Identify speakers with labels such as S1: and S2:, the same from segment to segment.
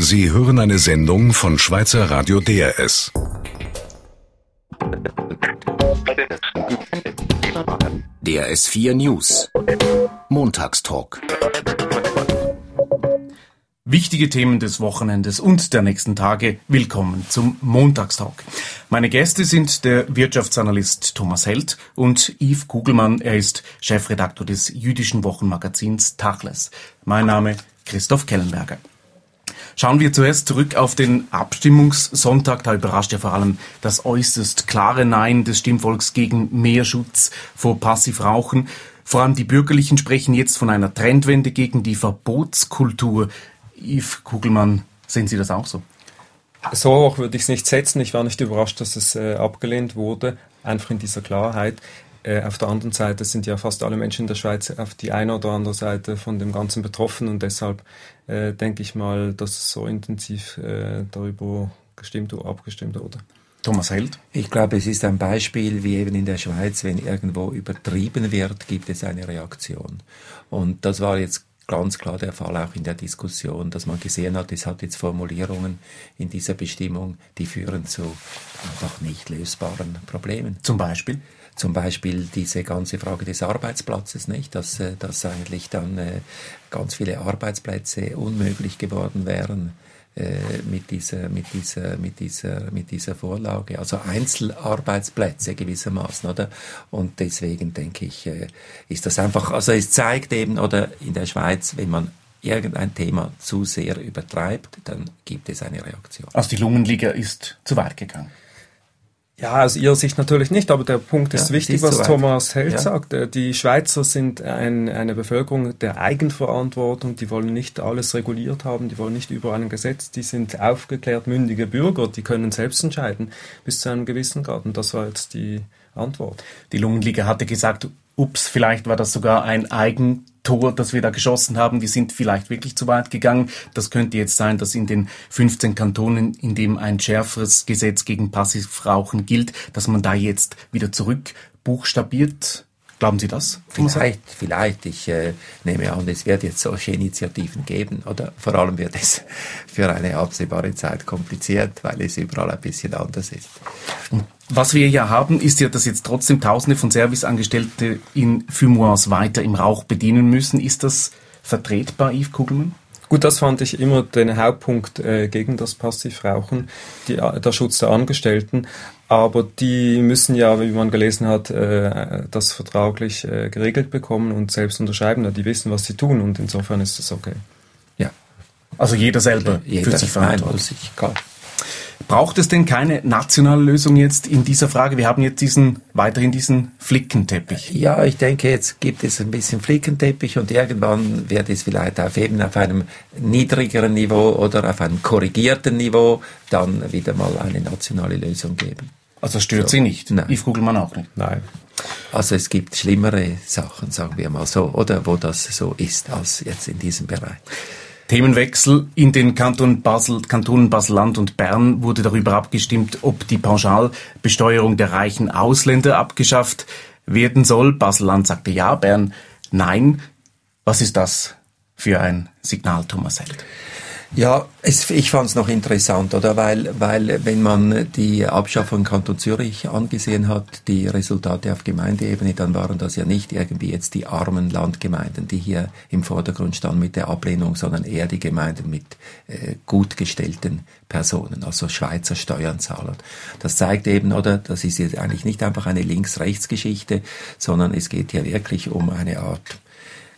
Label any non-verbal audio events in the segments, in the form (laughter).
S1: Sie hören eine Sendung von Schweizer Radio DRS.
S2: DRS 4 News. Montagstalk.
S3: Wichtige Themen des Wochenendes und der nächsten Tage. Willkommen zum Montagstalk. Meine Gäste sind der Wirtschaftsanalyst Thomas Held und Yves Kugelmann. Er ist Chefredaktor des jüdischen Wochenmagazins Tachles. Mein Name Christoph Kellenberger. Schauen wir zuerst zurück auf den Abstimmungssonntag. Da überrascht ja vor allem das äußerst klare Nein des Stimmvolks gegen mehr Schutz vor Passivrauchen. Vor allem die Bürgerlichen sprechen jetzt von einer Trendwende gegen die Verbotskultur. Yves Kugelmann, sehen Sie das auch so?
S4: So hoch würde ich es nicht setzen. Ich war nicht überrascht, dass es äh, abgelehnt wurde, einfach in dieser Klarheit. Äh, auf der anderen Seite sind ja fast alle Menschen in der Schweiz auf die eine oder andere Seite von dem Ganzen betroffen und deshalb äh, denke ich mal, dass so intensiv äh, darüber gestimmt oder abgestimmt wurde.
S3: Thomas Held?
S5: Ich glaube, es ist ein Beispiel, wie eben in der Schweiz, wenn irgendwo übertrieben wird, gibt es eine Reaktion. Und das war jetzt ganz klar der Fall auch in der Diskussion, dass man gesehen hat, es hat jetzt Formulierungen in dieser Bestimmung, die führen zu einfach nicht lösbaren Problemen.
S3: Zum Beispiel?
S5: Zum Beispiel diese ganze Frage des Arbeitsplatzes, nicht? Dass, äh, dass eigentlich dann äh, ganz viele Arbeitsplätze unmöglich geworden wären äh, mit dieser, mit dieser, mit dieser, mit dieser Vorlage. Also Einzelarbeitsplätze gewissermaßen, oder? Und deswegen denke ich, äh, ist das einfach, also es zeigt eben, oder in der Schweiz, wenn man irgendein Thema zu sehr übertreibt, dann gibt es eine Reaktion.
S3: Also die Lungenliga ist zu weit gegangen.
S4: Ja, aus Ihrer Sicht natürlich nicht, aber der Punkt ist ja, wichtig, ist was Thomas Held ja. sagt. Äh, die Schweizer sind ein, eine Bevölkerung der Eigenverantwortung, die wollen nicht alles reguliert haben, die wollen nicht über ein Gesetz, die sind aufgeklärt mündige Bürger, die können selbst entscheiden bis zu einem gewissen Grad. Und das war jetzt die Antwort.
S3: Die Lungenliga hatte gesagt, ups, vielleicht war das sogar ein Eigen Tor, das wir da geschossen haben, wir sind vielleicht wirklich zu weit gegangen. Das könnte jetzt sein, dass in den 15 Kantonen, in dem ein schärferes Gesetz gegen Passivrauchen gilt, dass man da jetzt wieder zurück buchstabiert. Glauben Sie das?
S5: Vielleicht, vielleicht. Ich äh, nehme an, es wird jetzt solche Initiativen geben, oder? Vor allem wird es (laughs) für eine absehbare Zeit kompliziert, weil es überall ein bisschen anders ist.
S3: Und was wir ja haben, ist ja, dass jetzt trotzdem Tausende von Serviceangestellte in Fumoirs weiter im Rauch bedienen müssen. Ist das vertretbar, Yves Kugelmann?
S4: Gut, das fand ich immer den Hauptpunkt äh, gegen das Passivrauchen, die, der Schutz der Angestellten. Aber die müssen ja, wie man gelesen hat, äh, das vertraglich äh, geregelt bekommen und selbst unterschreiben. Die wissen, was sie tun und insofern ist das okay.
S3: Ja. Also jeder selber
S5: jeder fühlt sich verantwortlich. Klar.
S3: Braucht es denn keine nationale Lösung jetzt in dieser Frage? Wir haben jetzt diesen, weiterhin diesen Flickenteppich.
S5: Ja, ich denke, jetzt gibt es ein bisschen Flickenteppich und irgendwann wird es vielleicht auf eben auf einem niedrigeren Niveau oder auf einem korrigierten Niveau dann wieder mal eine nationale Lösung geben.
S3: Also stört so. Sie nicht?
S5: Nein.
S3: Yves Kugelmann auch nicht?
S5: Nein. Also es gibt schlimmere Sachen, sagen wir mal so, oder wo das so ist als jetzt in diesem Bereich.
S3: Themenwechsel. In den Kanton Basel, Kantonen Basel-Land und Bern wurde darüber abgestimmt, ob die Pauschalbesteuerung der reichen Ausländer abgeschafft werden soll. Basel-Land sagte ja, Bern nein. Was ist das für ein Signal, Thomas Held?
S5: Ja, es, ich fand es noch interessant, oder? Weil, weil wenn man die Abschaffung Kanton Zürich angesehen hat, die Resultate auf Gemeindeebene, dann waren das ja nicht irgendwie jetzt die armen Landgemeinden, die hier im Vordergrund standen mit der Ablehnung, sondern eher die Gemeinden mit äh, gut gestellten Personen, also Schweizer Steuernzahler. Das zeigt eben, oder? Das ist jetzt eigentlich nicht einfach eine Links-Rechts-Geschichte, sondern es geht hier wirklich um eine Art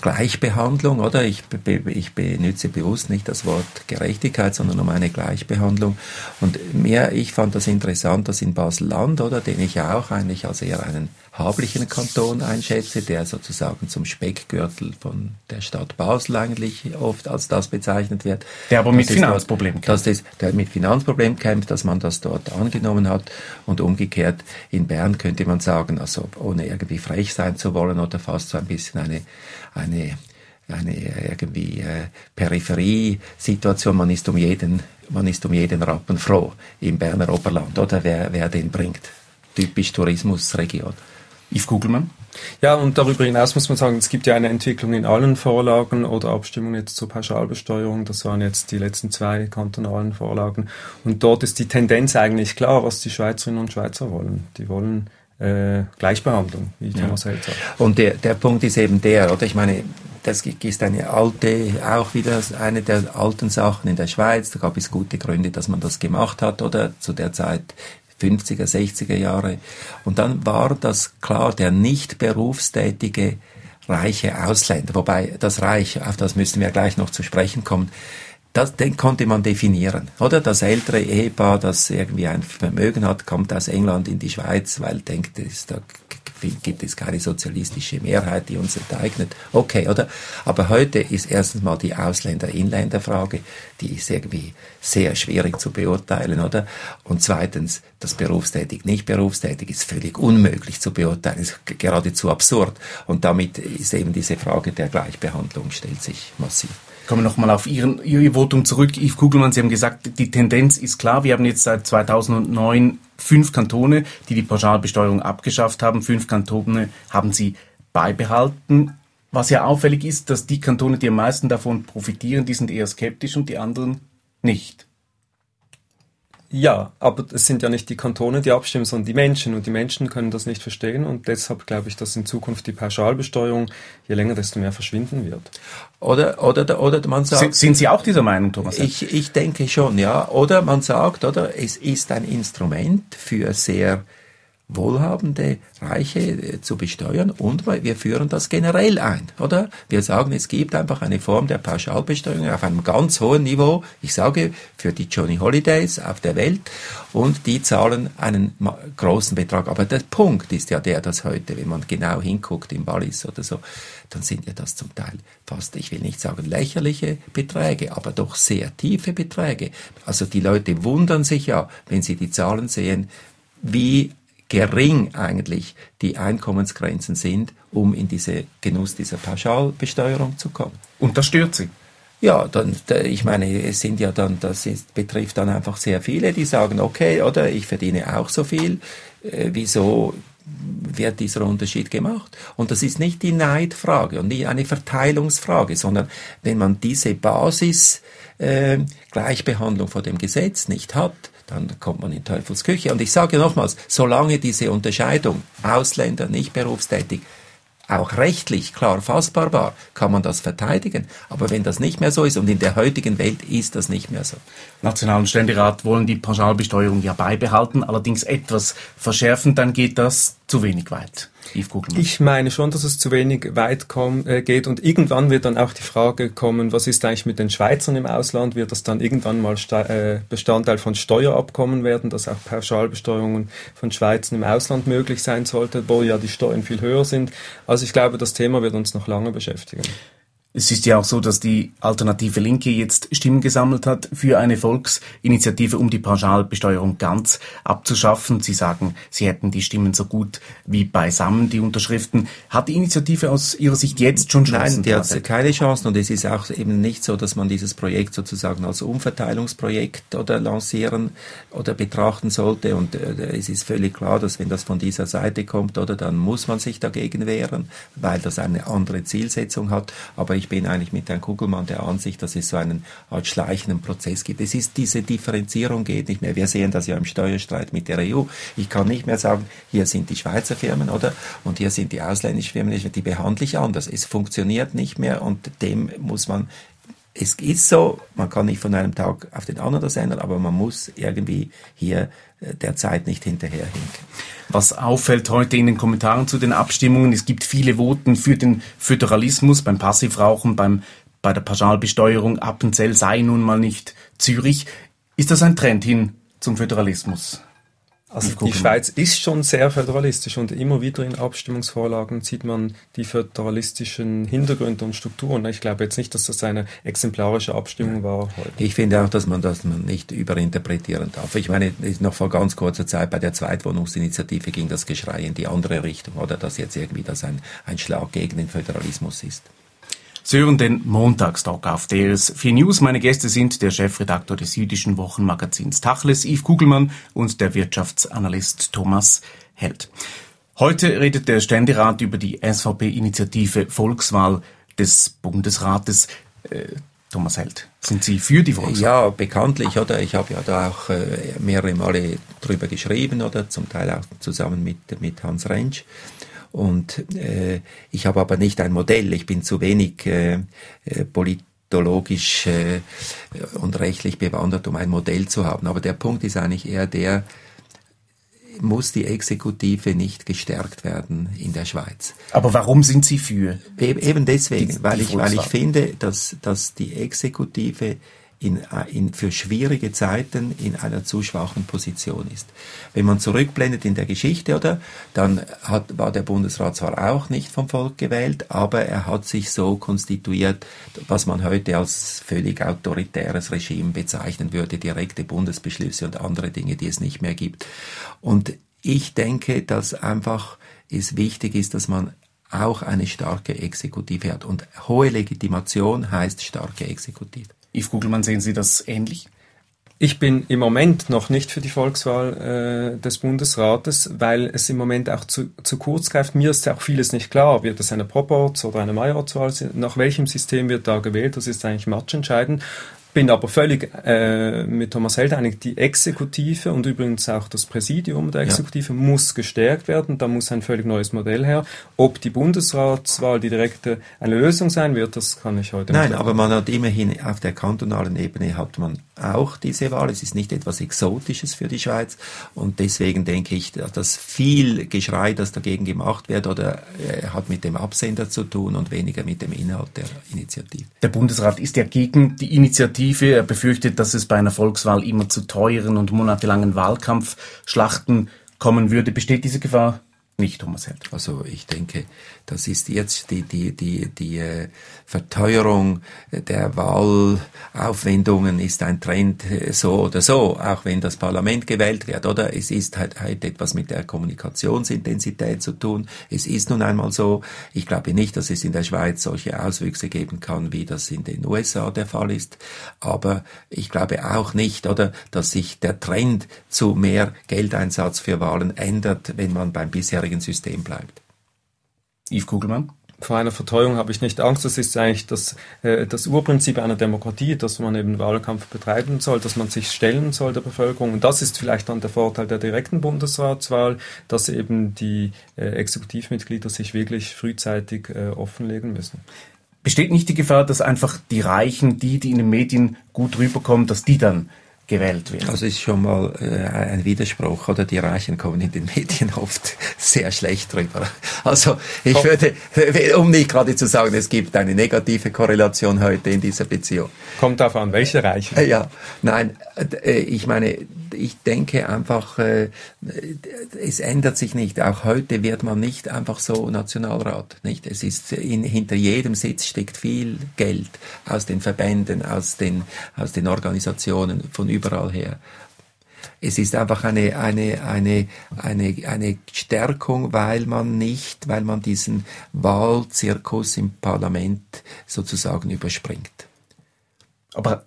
S5: Gleichbehandlung, oder? Ich, ich benutze bewusst nicht das Wort Gerechtigkeit, sondern um eine Gleichbehandlung. Und mehr, ich fand das interessant, dass in Basel-Land, oder, den ich auch eigentlich als eher einen hablichen Kanton einschätze, der sozusagen zum Speckgürtel von der Stadt Basel eigentlich oft als das bezeichnet wird.
S3: Der aber mit Finanzproblemen
S5: kämpft. Dass das, der mit Finanzproblemen kämpft, dass man das dort angenommen hat. Und umgekehrt in Bern könnte man sagen, also ohne irgendwie frech sein zu wollen oder fast so ein bisschen eine eine, eine irgendwie äh, Peripherie-Situation. Man ist um jeden, man ist um jeden Rappen froh im Berner Oberland, oder wer, wer den bringt. Typisch Tourismusregion.
S3: Yves Kugelmann?
S4: Ja, und darüber hinaus muss man sagen, es gibt ja eine Entwicklung in allen Vorlagen oder Abstimmungen jetzt zur Pauschalbesteuerung. Das waren jetzt die letzten zwei kantonalen Vorlagen. Und dort ist die Tendenz eigentlich klar, was die Schweizerinnen und Schweizer wollen. Die wollen äh, Gleichbehandlung, wie Thomas ja. Held sagt.
S5: Und der, der Punkt ist eben der, oder? Ich meine, das ist eine alte, auch wieder eine der alten Sachen in der Schweiz. Da gab es gute Gründe, dass man das gemacht hat, oder? Zu der Zeit 50er, 60er Jahre. Und dann war das klar, der nicht berufstätige reiche Ausländer, wobei das Reich, auf das müssen wir gleich noch zu sprechen kommen, das, den konnte man definieren, oder? Das ältere Ehepaar, das irgendwie ein Vermögen hat, kommt aus England in die Schweiz, weil denkt, ist da gibt es keine sozialistische Mehrheit, die uns enteignet. Okay, oder? Aber heute ist erstens mal die Ausländer-Inländer-Frage, die ist irgendwie sehr schwierig zu beurteilen, oder? Und zweitens, das berufstätig, nicht berufstätig ist völlig unmöglich zu beurteilen, ist geradezu absurd. Und damit ist eben diese Frage der Gleichbehandlung stellt sich massiv.
S3: Kommen wir nochmal auf Ihren, Ihr Votum zurück. Yves Kugelmann, Sie haben gesagt, die Tendenz ist klar. Wir haben jetzt seit 2009 fünf Kantone, die die Pauschalbesteuerung abgeschafft haben. Fünf Kantone haben sie beibehalten. Was ja auffällig ist, dass die Kantone, die am meisten davon profitieren, die sind eher skeptisch und die anderen nicht.
S4: Ja, aber es sind ja nicht die Kantone, die abstimmen, sondern die Menschen. Und die Menschen können das nicht verstehen. Und deshalb glaube ich, dass in Zukunft die Pauschalbesteuerung je länger, desto mehr verschwinden wird.
S5: Oder, oder, oder man sagt.
S3: Sind, sind Sie auch dieser Meinung, Thomas?
S5: Ich, ich denke schon, ja. Oder man sagt, oder, es ist ein Instrument für sehr Wohlhabende, Reiche äh, zu besteuern und wir führen das generell ein, oder? Wir sagen, es gibt einfach eine Form der Pauschalbesteuerung auf einem ganz hohen Niveau, ich sage, für die Johnny Holidays auf der Welt und die zahlen einen großen Betrag. Aber der Punkt ist ja der, dass heute, wenn man genau hinguckt im Wallis oder so, dann sind ja das zum Teil fast, ich will nicht sagen lächerliche Beträge, aber doch sehr tiefe Beträge. Also die Leute wundern sich ja, wenn sie die Zahlen sehen, wie gering eigentlich die Einkommensgrenzen sind, um in diese Genuss dieser Pauschalbesteuerung zu kommen.
S3: Und das stört Sie?
S5: Ja, dann, ich meine, es sind ja dann, das ist, betrifft dann einfach sehr viele, die sagen, okay, oder ich verdiene auch so viel, äh, wieso wird dieser Unterschied gemacht? Und das ist nicht die Neidfrage und nicht eine Verteilungsfrage, sondern wenn man diese Basis äh, Gleichbehandlung vor dem Gesetz nicht hat, dann kommt man in Teufelsküche. Und ich sage nochmals, solange diese Unterscheidung Ausländer, nicht berufstätig, auch rechtlich klar fassbar war, kann man das verteidigen. Aber wenn das nicht mehr so ist und in der heutigen Welt ist das nicht mehr so.
S3: Nationalen Ständerat wollen die Pauschalbesteuerung ja beibehalten, allerdings etwas verschärfen, dann geht das zu wenig weit.
S4: Ich meine schon, dass es zu wenig weit komm, äh, geht und irgendwann wird dann auch die Frage kommen, was ist eigentlich mit den Schweizern im Ausland? Wird das dann irgendwann mal äh, Bestandteil von Steuerabkommen werden, dass auch Pauschalbesteuerungen von Schweizern im Ausland möglich sein sollte, wo ja die Steuern viel höher sind? Also ich glaube, das Thema wird uns noch lange beschäftigen.
S3: Es ist ja auch so, dass die alternative Linke jetzt Stimmen gesammelt hat für eine Volksinitiative, um die Pauschalbesteuerung ganz abzuschaffen. Sie sagen, sie hätten die Stimmen so gut wie beisammen, die Unterschriften. Hat die Initiative aus Ihrer Sicht jetzt schon Chancen?
S5: Nein, die hat keine Chancen und es ist auch eben nicht so, dass man dieses Projekt sozusagen als Umverteilungsprojekt oder lancieren oder betrachten sollte und äh, es ist völlig klar, dass wenn das von dieser Seite kommt, oder dann muss man sich dagegen wehren, weil das eine andere Zielsetzung hat. Aber ich ich bin eigentlich mit Herrn Kugelmann der Ansicht, dass es so einen Art schleichenden Prozess gibt. Es ist diese Differenzierung geht nicht mehr. Wir sehen das ja im Steuerstreit mit der EU. Ich kann nicht mehr sagen, hier sind die Schweizer Firmen, oder? Und hier sind die ausländischen Firmen, die behandle ich anders. Es funktioniert nicht mehr und dem muss man es ist so, man kann nicht von einem Tag auf den anderen das ändern, aber man muss irgendwie hier äh, der Zeit nicht hinterherhinken.
S3: Was auffällt heute in den Kommentaren zu den Abstimmungen, es gibt viele Voten für den Föderalismus beim Passivrauchen, beim, bei der Pauschalbesteuerung. Appenzell sei nun mal nicht Zürich. Ist das ein Trend hin zum Föderalismus?
S4: Also die Schweiz ist schon sehr föderalistisch und immer wieder in Abstimmungsvorlagen sieht man die föderalistischen Hintergründe und Strukturen. Ich glaube jetzt nicht, dass das eine exemplarische Abstimmung war
S5: heute. Ich finde auch, dass man das nicht überinterpretieren darf. Ich meine, noch vor ganz kurzer Zeit bei der Zweitwohnungsinitiative ging das Geschrei in die andere Richtung, oder dass jetzt irgendwie das ein, ein Schlag gegen den Föderalismus ist.
S3: Sie hören den Montagstalk auf DS4 News. Meine Gäste sind der Chefredaktor des jüdischen Wochenmagazins Tachles, Yves Kugelmann, und der Wirtschaftsanalyst Thomas Held. Heute redet der Ständerat über die SVP-Initiative Volkswahl des Bundesrates. Äh, Thomas Held, sind Sie für die Volkswahl?
S5: Ja, bekanntlich, oder? Ich habe ja da auch äh, mehrere Male drüber geschrieben, oder? Zum Teil auch zusammen mit, mit Hans Rentsch. Und äh, ich habe aber nicht ein Modell. Ich bin zu wenig äh, äh politologisch äh, und rechtlich bewandert, um ein Modell zu haben. Aber der Punkt ist eigentlich eher der, muss die Exekutive nicht gestärkt werden in der Schweiz.
S3: Aber warum sind Sie für?
S5: Eben deswegen, die, weil, ich, weil ich finde, dass, dass die Exekutive in, in, für schwierige Zeiten in einer zu schwachen Position ist. Wenn man zurückblendet in der Geschichte, oder, dann hat, war der Bundesrat zwar auch nicht vom Volk gewählt, aber er hat sich so konstituiert, was man heute als völlig autoritäres Regime bezeichnen würde, direkte Bundesbeschlüsse und andere Dinge, die es nicht mehr gibt. Und ich denke, dass einfach es wichtig ist, dass man auch eine starke Exekutive hat. Und hohe Legitimation heißt starke Exekutive.
S3: Yves Kugelmann, sehen Sie das ähnlich?
S4: Ich bin im Moment noch nicht für die Volkswahl äh, des Bundesrates, weil es im Moment auch zu, zu kurz greift. Mir ist ja auch vieles nicht klar. Wird es eine Proporz oder eine Majoratswahl? Nach welchem System wird da gewählt? Das ist eigentlich matchentscheidend bin aber völlig äh, mit Thomas Held einig, die Exekutive und übrigens auch das Präsidium der Exekutive ja. muss gestärkt werden. Da muss ein völlig neues Modell her. Ob die Bundesratswahl die direkte eine Lösung sein wird, das kann ich heute
S5: Nein, nicht aber man hat immerhin auf der kantonalen Ebene hat man auch diese Wahl. Es ist nicht etwas Exotisches für die Schweiz und deswegen denke ich, dass viel Geschrei, das dagegen gemacht wird, oder äh, hat mit dem Absender zu tun und weniger mit dem Inhalt der Initiative.
S3: Der Bundesrat ist ja gegen die Initiative. Er befürchtet, dass es bei einer Volkswahl immer zu teuren und monatelangen Wahlkampfschlachten kommen würde. Besteht diese Gefahr? Nicht, Held.
S5: Also ich denke, das ist jetzt die, die, die, die äh, Verteuerung der Wahlaufwendungen ist ein Trend äh, so oder so, auch wenn das Parlament gewählt wird, oder? Es ist halt, halt etwas mit der Kommunikationsintensität zu tun. Es ist nun einmal so. Ich glaube nicht, dass es in der Schweiz solche Auswüchse geben kann, wie das in den USA der Fall ist. Aber ich glaube auch nicht, oder, dass sich der Trend zu mehr Geldeinsatz für Wahlen ändert, wenn man beim bisherigen bisherigen System bleibt.
S3: Yves Kugelmann?
S4: Vor einer Verteuerung habe ich nicht Angst. Das ist eigentlich das, äh, das Urprinzip einer Demokratie, dass man eben Wahlkampf betreiben soll, dass man sich stellen soll der Bevölkerung. Und das ist vielleicht dann der Vorteil der direkten Bundesratswahl, dass eben die äh, Exekutivmitglieder sich wirklich frühzeitig äh, offenlegen müssen.
S3: Besteht nicht die Gefahr, dass einfach die Reichen, die, die in den Medien gut rüberkommen, dass die dann gewählt wird.
S5: Also ist schon mal äh, ein Widerspruch, oder die Reichen kommen in den Medien oft (laughs) sehr schlecht drüber. Also ich würde, um nicht gerade zu sagen, es gibt eine negative Korrelation heute in dieser Beziehung.
S4: Kommt darauf an, welche Reichen?
S5: Ja, nein, äh, ich meine, ich denke einfach, äh, es ändert sich nicht. Auch heute wird man nicht einfach so Nationalrat, nicht? Es ist in, hinter jedem Sitz steckt viel Geld aus den Verbänden, aus den aus den Organisationen von überall her. Es ist einfach eine, eine, eine, eine, eine Stärkung, weil man nicht, weil man diesen Wahlzirkus im Parlament sozusagen überspringt.
S3: Aber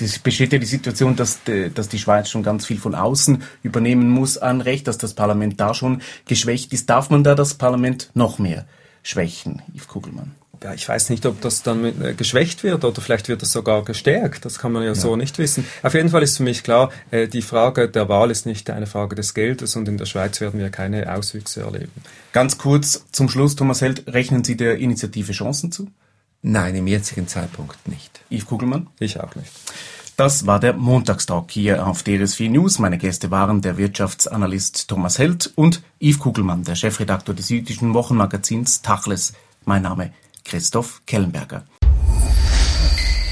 S3: es besteht ja die Situation, dass, de, dass die Schweiz schon ganz viel von außen übernehmen muss an Recht, dass das Parlament da schon geschwächt ist. Darf man da das Parlament noch mehr schwächen, Yves Kugelmann?
S4: Ja, ich weiß nicht, ob das dann mit, äh, geschwächt wird oder vielleicht wird es sogar gestärkt. Das kann man ja, ja, so nicht wissen. Auf jeden Fall ist für mich klar, äh, die Frage der Wahl ist nicht eine Frage des Geldes und in der Schweiz werden wir keine Auswüchse erleben.
S3: Ganz kurz zum Schluss, Thomas Held, rechnen Sie der Initiative Chancen zu?
S5: Nein, im jetzigen Zeitpunkt nicht.
S3: Yves Kugelmann?
S4: Ich auch nicht.
S3: Das war der Montagstalk hier auf DRS4 News. Meine Gäste waren der Wirtschaftsanalyst Thomas Held und Yves Kugelmann, der Chefredakteur des jüdischen Wochenmagazins Tachles. Mein Name Christoph Kellenberger.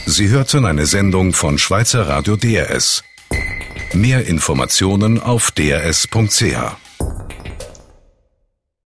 S1: Sie hörten eine Sendung von Schweizer Radio DRS. Mehr Informationen auf drs.ch.